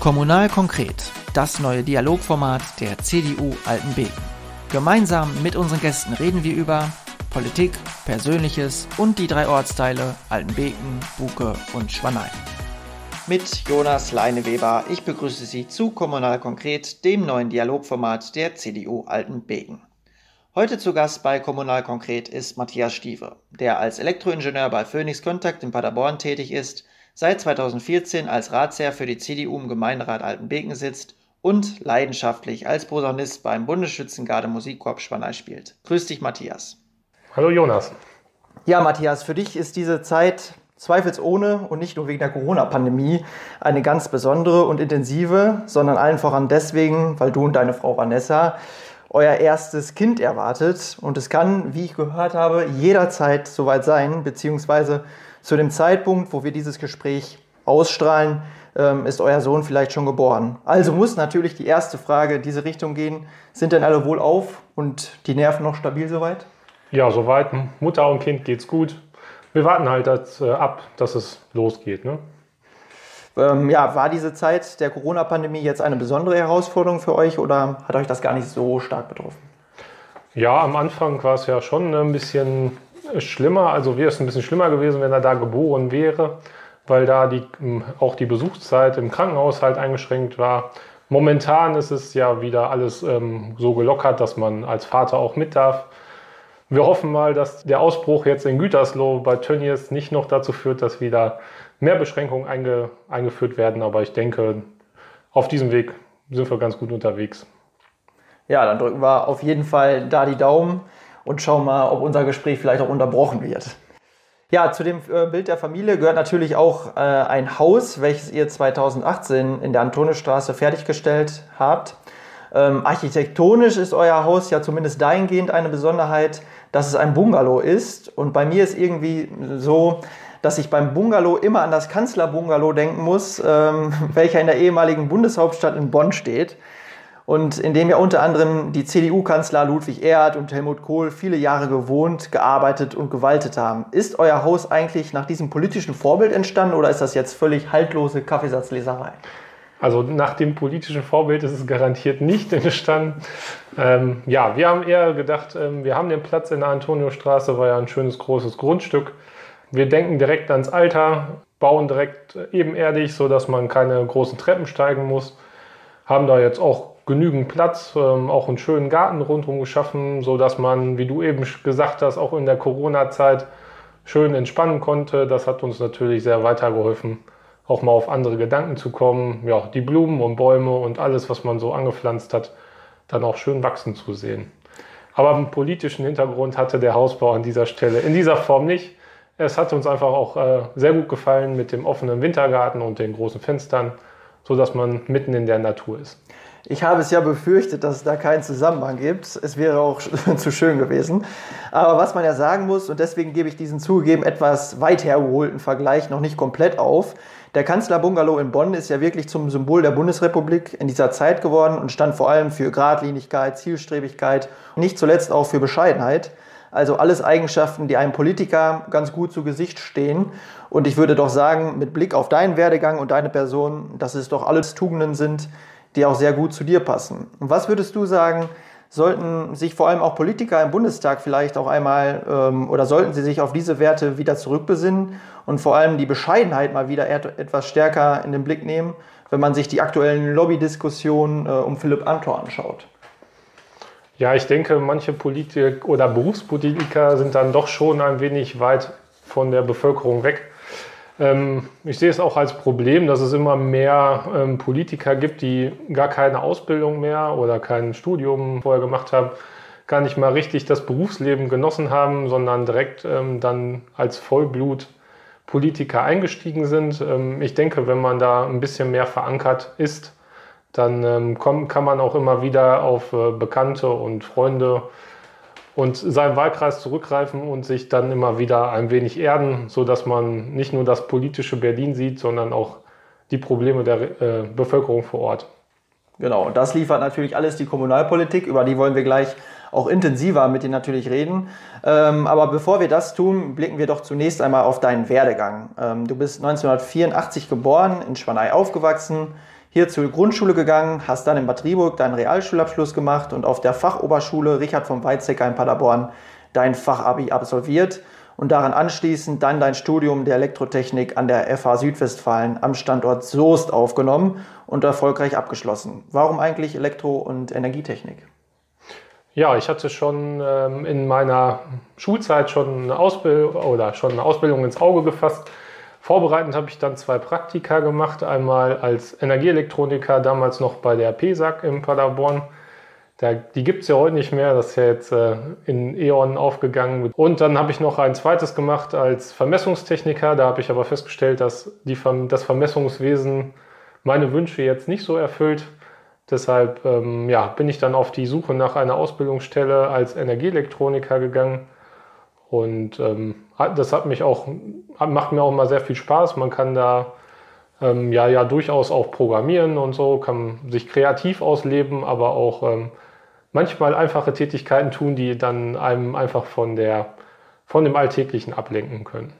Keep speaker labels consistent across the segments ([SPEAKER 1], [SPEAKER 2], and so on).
[SPEAKER 1] Kommunal konkret, das neue Dialogformat der CDU Altenbeken. Gemeinsam mit unseren Gästen reden wir über Politik, Persönliches und die drei Ortsteile Altenbeken, Buke und Schwanein. Mit Jonas Leineweber, ich begrüße Sie zu Kommunal konkret, dem neuen Dialogformat der CDU Altenbeken. Heute zu Gast bei Kommunal konkret ist Matthias Stieve, der als Elektroingenieur bei Phoenix Contact in Paderborn tätig ist seit 2014 als Ratsherr für die CDU im Gemeinderat Altenbeken sitzt und leidenschaftlich als Posaunist beim Bundesschützengarde Musikkorps Spanei spielt. Grüß dich, Matthias.
[SPEAKER 2] Hallo, Jonas.
[SPEAKER 1] Ja, Matthias, für dich ist diese Zeit zweifelsohne und nicht nur wegen der Corona-Pandemie eine ganz besondere und intensive, sondern allen voran deswegen, weil du und deine Frau Vanessa euer erstes Kind erwartet. Und es kann, wie ich gehört habe, jederzeit soweit sein, beziehungsweise zu dem Zeitpunkt, wo wir dieses Gespräch ausstrahlen, ähm, ist euer Sohn vielleicht schon geboren. Also muss natürlich die erste Frage in diese Richtung gehen. Sind denn alle wohl auf und die Nerven noch stabil soweit?
[SPEAKER 2] Ja, soweit. Mutter und Kind geht's gut. Wir warten halt das, äh, ab, dass es losgeht. Ne?
[SPEAKER 1] Ähm, ja, war diese Zeit der Corona-Pandemie jetzt eine besondere Herausforderung für euch oder hat euch das gar nicht so stark betroffen?
[SPEAKER 2] Ja, am Anfang war es ja schon ein bisschen schlimmer. Also wäre es ein bisschen schlimmer gewesen, wenn er da geboren wäre, weil da die, auch die Besuchszeit im Krankenhaus halt eingeschränkt war. Momentan ist es ja wieder alles ähm, so gelockert, dass man als Vater auch mit darf. Wir hoffen mal, dass der Ausbruch jetzt in Gütersloh bei Tönnies nicht noch dazu führt, dass wieder mehr Beschränkungen einge, eingeführt werden. Aber ich denke, auf diesem Weg sind wir ganz gut unterwegs.
[SPEAKER 1] Ja, dann drücken wir auf jeden Fall da die Daumen und schauen mal, ob unser Gespräch vielleicht auch unterbrochen wird. Ja, zu dem äh, Bild der Familie gehört natürlich auch äh, ein Haus, welches ihr 2018 in der Antoniusstraße fertiggestellt habt. Ähm, architektonisch ist euer Haus ja zumindest dahingehend eine Besonderheit, dass es ein Bungalow ist. Und bei mir ist irgendwie so, dass ich beim Bungalow immer an das Kanzlerbungalow denken muss, ähm, welcher in der ehemaligen Bundeshauptstadt in Bonn steht und in dem ja unter anderem die CDU-Kanzler Ludwig Erhard und Helmut Kohl viele Jahre gewohnt, gearbeitet und gewaltet haben. Ist euer Haus eigentlich nach diesem politischen Vorbild entstanden oder ist das jetzt völlig haltlose Kaffeesatzleserei?
[SPEAKER 2] Also nach dem politischen Vorbild ist es garantiert nicht entstanden. Ähm, ja, wir haben eher gedacht, ähm, wir haben den Platz in der Antoniostraße, war ja ein schönes großes Grundstück. Wir denken direkt ans Alter, bauen direkt ebenerdig, sodass man keine großen Treppen steigen muss. Haben da jetzt auch genügend Platz, ähm, auch einen schönen Garten rundherum geschaffen, sodass man, wie du eben gesagt hast, auch in der Corona-Zeit schön entspannen konnte. Das hat uns natürlich sehr weitergeholfen, auch mal auf andere Gedanken zu kommen. Ja, die Blumen und Bäume und alles, was man so angepflanzt hat, dann auch schön wachsen zu sehen. Aber einen politischen Hintergrund hatte der Hausbau an dieser Stelle in dieser Form nicht. Es hat uns einfach auch äh, sehr gut gefallen mit dem offenen Wintergarten und den großen Fenstern, sodass man mitten in der Natur ist.
[SPEAKER 1] Ich habe es ja befürchtet, dass es da keinen Zusammenhang gibt. Es wäre auch zu schön gewesen. Aber was man ja sagen muss, und deswegen gebe ich diesen zugegeben etwas weit hergeholten Vergleich noch nicht komplett auf. Der Kanzlerbungalow in Bonn ist ja wirklich zum Symbol der Bundesrepublik in dieser Zeit geworden und stand vor allem für Geradlinigkeit, Zielstrebigkeit und nicht zuletzt auch für Bescheidenheit. Also alles Eigenschaften, die einem Politiker ganz gut zu Gesicht stehen. Und ich würde doch sagen, mit Blick auf deinen Werdegang und deine Person, dass es doch alles Tugenden sind, die auch sehr gut zu dir passen. Und was würdest du sagen, sollten sich vor allem auch Politiker im Bundestag vielleicht auch einmal ähm, oder sollten sie sich auf diese Werte wieder zurückbesinnen und vor allem die Bescheidenheit mal wieder etwas stärker in den Blick nehmen, wenn man sich die aktuellen Lobbydiskussionen äh, um Philipp Antor anschaut?
[SPEAKER 2] Ja, ich denke, manche Politiker oder Berufspolitiker sind dann doch schon ein wenig weit von der Bevölkerung weg. Ähm, ich sehe es auch als Problem, dass es immer mehr ähm, Politiker gibt, die gar keine Ausbildung mehr oder kein Studium vorher gemacht haben, gar nicht mal richtig das Berufsleben genossen haben, sondern direkt ähm, dann als Vollblut Politiker eingestiegen sind. ich denke, wenn man da ein bisschen mehr verankert ist, dann kann man auch immer wieder auf äh, Bekannte und Freunde und seinen Wahlkreis zurückgreifen und sich dann immer wieder ein wenig erden, sodass man nicht nur das politische Berlin sieht, sondern auch die Probleme der äh, Bevölkerung vor Ort.
[SPEAKER 1] Genau, und das liefert natürlich alles die Kommunalpolitik, über die wollen wir gleich auch intensiver mit Ihnen natürlich reden. Ähm, aber bevor wir das tun, blicken wir doch zunächst einmal auf deinen Werdegang. Ähm, du bist 1984 geboren, in Schwanei aufgewachsen, hier zur Grundschule gegangen, hast dann in Bad Rieburg deinen Realschulabschluss gemacht und auf der Fachoberschule Richard von Weizsäcker in Paderborn dein Fachabi absolviert und daran anschließend dann dein Studium der Elektrotechnik an der FH Südwestfalen am Standort Soest aufgenommen und erfolgreich abgeschlossen. Warum eigentlich Elektro- und Energietechnik?
[SPEAKER 2] Ja, ich hatte schon ähm, in meiner Schulzeit schon eine Ausbildung oder schon eine Ausbildung ins Auge gefasst. Vorbereitend habe ich dann zwei Praktika gemacht. Einmal als Energieelektroniker, damals noch bei der PESAG in Paderborn. Da, die gibt es ja heute nicht mehr, das ist ja jetzt äh, in E.ON aufgegangen. Und dann habe ich noch ein zweites gemacht als Vermessungstechniker. Da habe ich aber festgestellt, dass die, das Vermessungswesen meine Wünsche jetzt nicht so erfüllt. Deshalb ähm, ja, bin ich dann auf die Suche nach einer Ausbildungsstelle als Energieelektroniker gegangen. Und ähm, das hat mich auch, macht mir auch immer sehr viel Spaß. Man kann da ähm, ja, ja durchaus auch programmieren und so, kann sich kreativ ausleben, aber auch ähm, manchmal einfache Tätigkeiten tun, die dann einem einfach von, der, von dem Alltäglichen ablenken können.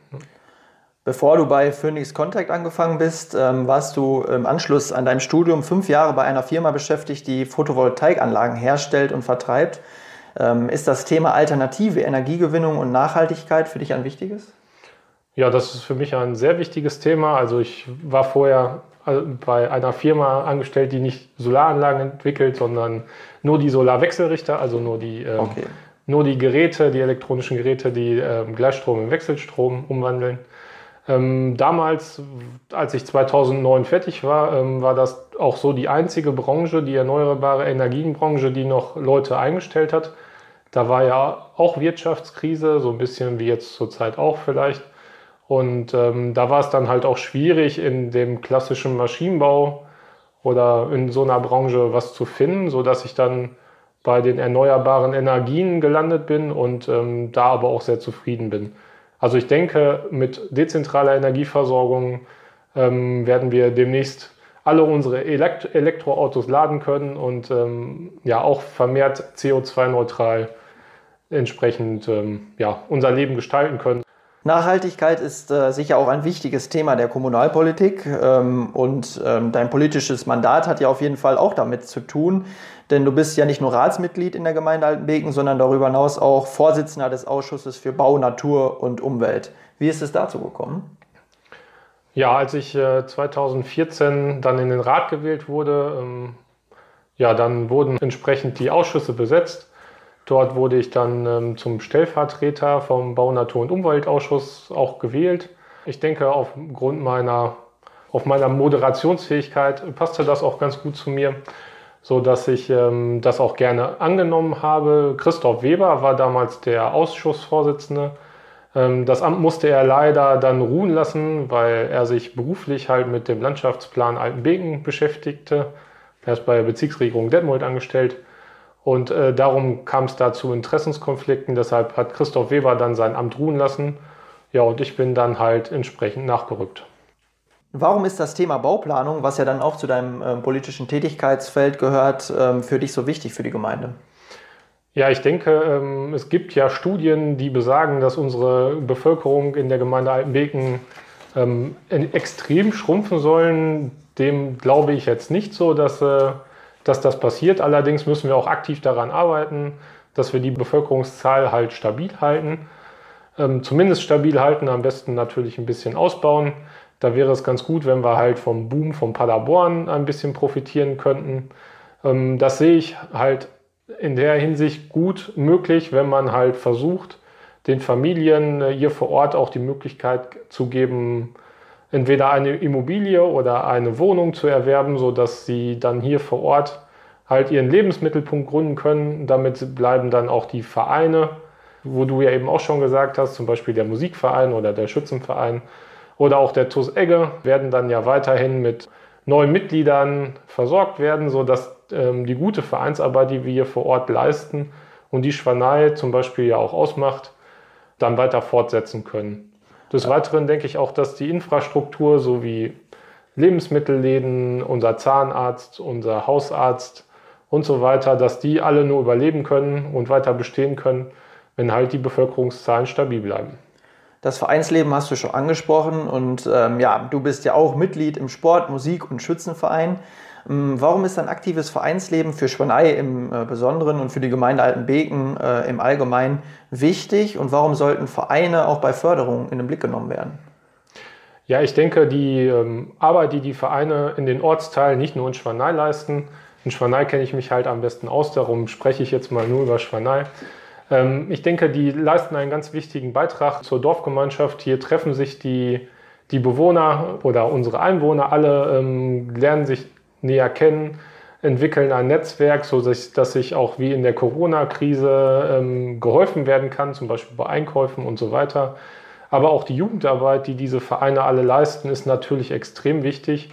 [SPEAKER 1] Bevor du bei Phoenix Contact angefangen bist, ähm, warst du im Anschluss an deinem Studium fünf Jahre bei einer Firma beschäftigt, die Photovoltaikanlagen herstellt und vertreibt. Ähm, ist das Thema alternative Energiegewinnung und Nachhaltigkeit für dich ein wichtiges?
[SPEAKER 2] Ja, das ist für mich ein sehr wichtiges Thema. Also ich war vorher äh, bei einer Firma angestellt, die nicht Solaranlagen entwickelt, sondern nur die Solarwechselrichter, also nur die, ähm, okay. nur die Geräte, die elektronischen Geräte, die ähm, Gleichstrom in Wechselstrom umwandeln. Damals, als ich 2009 fertig war, war das auch so die einzige Branche, die erneuerbare Energienbranche, die noch Leute eingestellt hat. Da war ja auch Wirtschaftskrise, so ein bisschen wie jetzt zurzeit auch vielleicht. Und ähm, da war es dann halt auch schwierig, in dem klassischen Maschinenbau oder in so einer Branche was zu finden, sodass ich dann bei den erneuerbaren Energien gelandet bin und ähm, da aber auch sehr zufrieden bin. Also ich denke, mit dezentraler Energieversorgung ähm, werden wir demnächst alle unsere Elekt Elektroautos laden können und ähm, ja auch vermehrt CO2-neutral entsprechend ähm, ja, unser Leben gestalten können.
[SPEAKER 1] Nachhaltigkeit ist äh, sicher auch ein wichtiges Thema der Kommunalpolitik ähm, und ähm, dein politisches Mandat hat ja auf jeden Fall auch damit zu tun, denn du bist ja nicht nur Ratsmitglied in der Gemeinde Altenbeken, sondern darüber hinaus auch Vorsitzender des Ausschusses für Bau, Natur und Umwelt. Wie ist es dazu gekommen?
[SPEAKER 2] Ja, als ich äh, 2014 dann in den Rat gewählt wurde, ähm, ja, dann wurden entsprechend die Ausschüsse besetzt Dort wurde ich dann ähm, zum Stellvertreter vom Bau, Natur und Umweltausschuss auch gewählt. Ich denke, aufgrund meiner, auf meiner Moderationsfähigkeit passte das auch ganz gut zu mir, so dass ich ähm, das auch gerne angenommen habe. Christoph Weber war damals der Ausschussvorsitzende. Ähm, das Amt musste er leider dann ruhen lassen, weil er sich beruflich halt mit dem Landschaftsplan Altenbeken beschäftigte. Er ist bei der Bezirksregierung Detmold angestellt. Und äh, darum kam es da zu Interessenskonflikten. Deshalb hat Christoph Weber dann sein Amt ruhen lassen. Ja, und ich bin dann halt entsprechend nachgerückt.
[SPEAKER 1] Warum ist das Thema Bauplanung, was ja dann auch zu deinem äh, politischen Tätigkeitsfeld gehört, ähm, für dich so wichtig für die Gemeinde?
[SPEAKER 2] Ja, ich denke, ähm, es gibt ja Studien, die besagen, dass unsere Bevölkerung in der Gemeinde Altenbeken ähm, extrem schrumpfen sollen. Dem glaube ich jetzt nicht so, dass äh, dass das passiert. Allerdings müssen wir auch aktiv daran arbeiten, dass wir die Bevölkerungszahl halt stabil halten. Ähm, zumindest stabil halten, am besten natürlich ein bisschen ausbauen. Da wäre es ganz gut, wenn wir halt vom Boom von Paderborn ein bisschen profitieren könnten. Ähm, das sehe ich halt in der Hinsicht gut möglich, wenn man halt versucht, den Familien äh, hier vor Ort auch die Möglichkeit zu geben, entweder eine Immobilie oder eine Wohnung zu erwerben, sodass sie dann hier vor Ort halt ihren Lebensmittelpunkt gründen können. Damit bleiben dann auch die Vereine, wo du ja eben auch schon gesagt hast, zum Beispiel der Musikverein oder der Schützenverein oder auch der TUS Egge, werden dann ja weiterhin mit neuen Mitgliedern versorgt werden, sodass ähm, die gute Vereinsarbeit, die wir hier vor Ort leisten und die Schwanei zum Beispiel ja auch ausmacht, dann weiter fortsetzen können. Des Weiteren denke ich auch, dass die Infrastruktur sowie Lebensmittelläden, unser Zahnarzt, unser Hausarzt und so weiter, dass die alle nur überleben können und weiter bestehen können, wenn halt die Bevölkerungszahlen stabil bleiben.
[SPEAKER 1] Das Vereinsleben hast du schon angesprochen und ähm, ja, du bist ja auch Mitglied im Sport, Musik und Schützenverein. Ähm, warum ist ein aktives Vereinsleben für Schwanei im äh, Besonderen und für die Gemeinde Altenbeken äh, im Allgemeinen wichtig und warum sollten Vereine auch bei Förderung in den Blick genommen werden?
[SPEAKER 2] Ja, ich denke, die ähm, Arbeit, die die Vereine in den Ortsteilen, nicht nur in Schwanei leisten, in Schwanei kenne ich mich halt am besten aus, darum spreche ich jetzt mal nur über Schwanei. Ähm, ich denke, die leisten einen ganz wichtigen Beitrag zur Dorfgemeinschaft. Hier treffen sich die, die Bewohner oder unsere Einwohner alle, lernen sich näher kennen, entwickeln ein Netzwerk, so dass sich auch wie in der Corona-Krise ähm, geholfen werden kann, zum Beispiel bei Einkäufen und so weiter. Aber auch die Jugendarbeit, die diese Vereine alle leisten, ist natürlich extrem wichtig,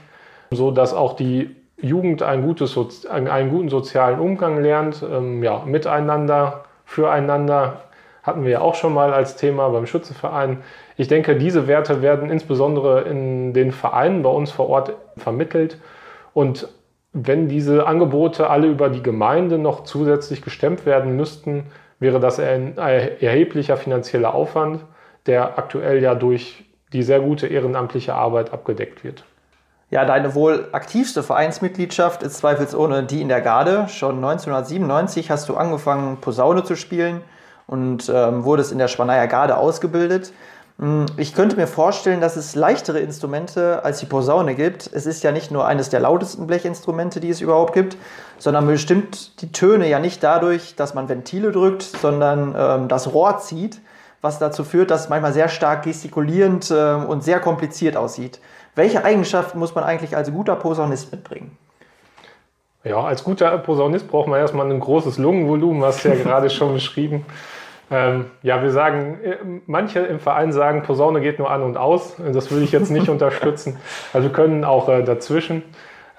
[SPEAKER 2] so dass auch die Jugend ein gutes, einen guten sozialen Umgang lernt, ähm, ja, miteinander, füreinander, hatten wir ja auch schon mal als Thema beim Schützenverein. Ich denke, diese Werte werden insbesondere in den Vereinen bei uns vor Ort vermittelt. Und wenn diese Angebote alle über die Gemeinde noch zusätzlich gestemmt werden müssten, wäre das ein erheblicher finanzieller Aufwand, der aktuell ja durch die sehr gute ehrenamtliche Arbeit abgedeckt wird.
[SPEAKER 1] Ja, deine wohl aktivste Vereinsmitgliedschaft ist zweifelsohne die in der Garde. Schon 1997 hast du angefangen, Posaune zu spielen und ähm, wurdest in der Schwaneier Garde ausgebildet. Hm, ich könnte mir vorstellen, dass es leichtere Instrumente als die Posaune gibt. Es ist ja nicht nur eines der lautesten Blechinstrumente, die es überhaupt gibt, sondern bestimmt die Töne ja nicht dadurch, dass man Ventile drückt, sondern ähm, das Rohr zieht, was dazu führt, dass es manchmal sehr stark gestikulierend äh, und sehr kompliziert aussieht. Welche Eigenschaften muss man eigentlich als guter Posaunist mitbringen?
[SPEAKER 2] Ja, als guter Posaunist braucht man erstmal ein großes Lungenvolumen, hast du ja gerade schon beschrieben. Ähm, ja, wir sagen, äh, manche im Verein sagen, Posaune geht nur an und aus. Das würde ich jetzt nicht unterstützen. Also wir können auch äh, dazwischen.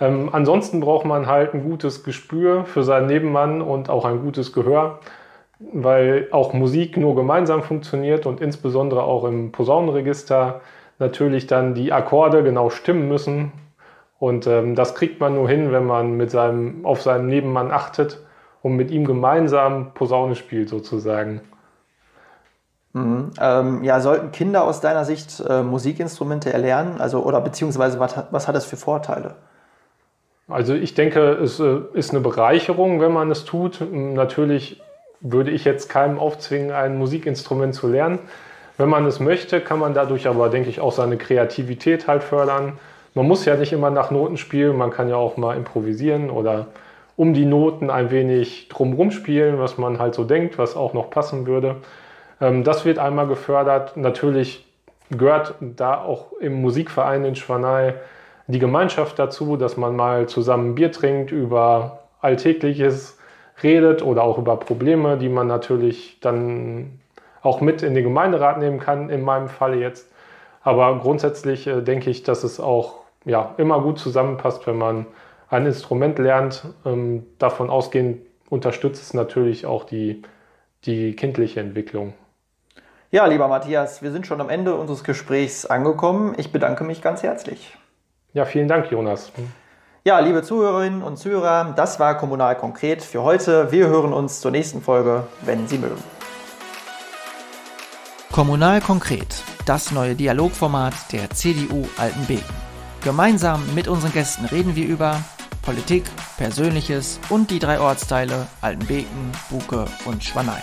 [SPEAKER 2] Ähm, ansonsten braucht man halt ein gutes Gespür für seinen Nebenmann und auch ein gutes Gehör, weil auch Musik nur gemeinsam funktioniert und insbesondere auch im Posaunenregister natürlich dann die Akkorde genau stimmen müssen. Und ähm, das kriegt man nur hin, wenn man mit seinem, auf seinen Nebenmann achtet und mit ihm gemeinsam Posaune spielt sozusagen.
[SPEAKER 1] Mhm. Ähm, ja, sollten Kinder aus deiner Sicht äh, Musikinstrumente erlernen? Also, oder beziehungsweise was, was hat das für Vorteile?
[SPEAKER 2] Also ich denke, es äh, ist eine Bereicherung, wenn man es tut. Natürlich würde ich jetzt keinem aufzwingen, ein Musikinstrument zu lernen. Wenn man es möchte, kann man dadurch aber, denke ich, auch seine Kreativität halt fördern. Man muss ja nicht immer nach Noten spielen, man kann ja auch mal improvisieren oder um die Noten ein wenig drumherum spielen, was man halt so denkt, was auch noch passen würde. Ähm, das wird einmal gefördert. Natürlich gehört da auch im Musikverein in Schwanei die Gemeinschaft dazu, dass man mal zusammen Bier trinkt, über Alltägliches redet oder auch über Probleme, die man natürlich dann auch mit in den Gemeinderat nehmen kann, in meinem Falle jetzt. Aber grundsätzlich äh, denke ich, dass es auch ja, immer gut zusammenpasst, wenn man ein Instrument lernt. Ähm, davon ausgehend unterstützt es natürlich auch die, die kindliche Entwicklung.
[SPEAKER 1] Ja, lieber Matthias, wir sind schon am Ende unseres Gesprächs angekommen. Ich bedanke mich ganz herzlich.
[SPEAKER 2] Ja, vielen Dank, Jonas.
[SPEAKER 1] Ja, liebe Zuhörerinnen und Zuhörer, das war Kommunal konkret für heute. Wir hören uns zur nächsten Folge, wenn Sie mögen.
[SPEAKER 3] Kommunal konkret, das neue Dialogformat der CDU Altenbeken. Gemeinsam mit unseren Gästen reden wir über Politik, Persönliches und die drei Ortsteile Altenbeken, Buke und Schwanein.